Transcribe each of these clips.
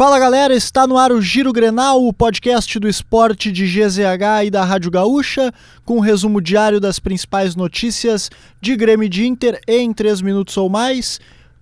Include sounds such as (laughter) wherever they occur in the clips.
Fala galera, está no ar o Giro Grenal, o podcast do esporte de GZH e da Rádio Gaúcha, com um resumo diário das principais notícias de Grêmio de Inter em 3 minutos ou mais.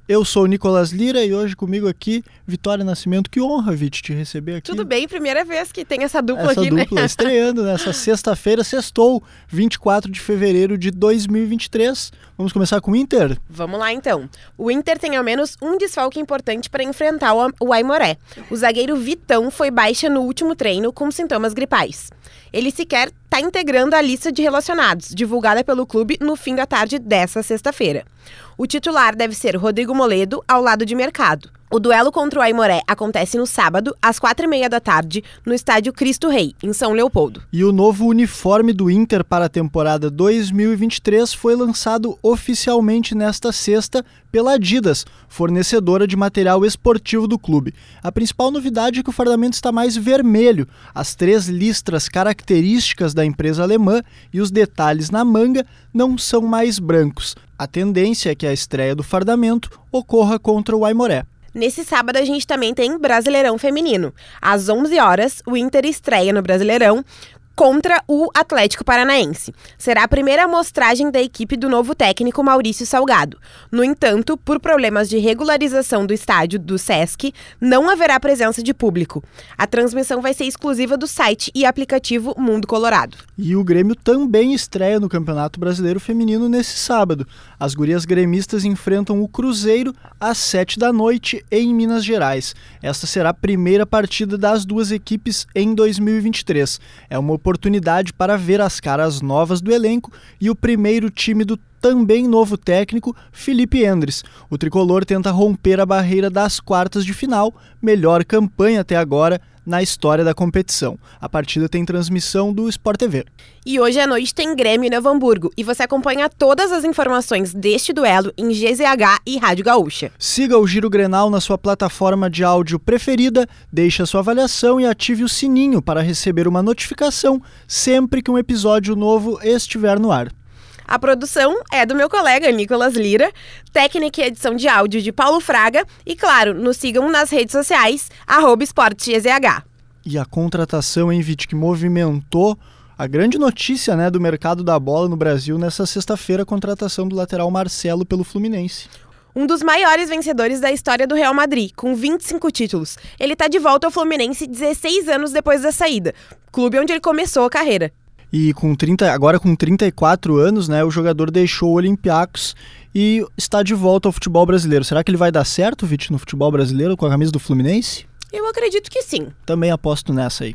Eu sou o Nicolas Lira e hoje comigo aqui, Vitória Nascimento. Que honra, Vit, te receber aqui. Tudo bem, primeira vez que tem essa dupla essa aqui, dupla né? estreando nessa (laughs) sexta-feira, sextou, 24 de fevereiro de 2023. Vamos começar com o Inter? Vamos lá então. O Inter tem ao menos um desfalque importante para enfrentar o, o Aimoré. O zagueiro Vitão foi baixa no último treino com sintomas gripais. Ele sequer está integrando a lista de relacionados, divulgada pelo clube no fim da tarde dessa sexta-feira. O titular deve ser Rodrigo Moledo, ao lado de Mercado. O duelo contra o Aimoré acontece no sábado, às quatro e meia da tarde, no estádio Cristo Rei, em São Leopoldo. E o novo uniforme do Inter para a temporada 2023 foi lançado oficialmente nesta sexta pela Adidas, fornecedora de material esportivo do clube. A principal novidade é que o fardamento está mais vermelho, as três listras características da empresa alemã e os detalhes na manga não são mais brancos. A tendência é que a estreia do fardamento ocorra contra o Aimoré. Nesse sábado a gente também tem Brasileirão Feminino. Às 11 horas, o Inter estreia no Brasileirão contra o Atlético Paranaense. Será a primeira amostragem da equipe do novo técnico Maurício Salgado. No entanto, por problemas de regularização do estádio do SESC, não haverá presença de público. A transmissão vai ser exclusiva do site e aplicativo Mundo Colorado. E o Grêmio também estreia no Campeonato Brasileiro Feminino nesse sábado. As gurias gremistas enfrentam o Cruzeiro às 7 da noite em Minas Gerais. Esta será a primeira partida das duas equipes em 2023. É uma oportunidade para ver as caras novas do elenco e o primeiro time do também novo técnico, Felipe Endres. O tricolor tenta romper a barreira das quartas de final, melhor campanha até agora na história da competição. A partida tem transmissão do Sport TV. E hoje à noite tem Grêmio e Novo Hamburgo, e você acompanha todas as informações deste duelo em GZH e Rádio Gaúcha. Siga o Giro Grenal na sua plataforma de áudio preferida, deixe a sua avaliação e ative o sininho para receber uma notificação sempre que um episódio novo estiver no ar. A produção é do meu colega Nicolas Lira, técnica e edição de áudio de Paulo Fraga e, claro, nos sigam nas redes sociais, arroba esportegzh. E a contratação, hein, Vit, que movimentou a grande notícia né, do mercado da bola no Brasil nessa sexta-feira, a contratação do lateral Marcelo pelo Fluminense. Um dos maiores vencedores da história do Real Madrid, com 25 títulos. Ele está de volta ao Fluminense 16 anos depois da saída, clube onde ele começou a carreira. E com 30, agora com 34 anos, né, o jogador deixou o Olympiacos e está de volta ao futebol brasileiro. Será que ele vai dar certo, Vit, no futebol brasileiro com a camisa do Fluminense? Eu acredito que sim. Também aposto nessa aí.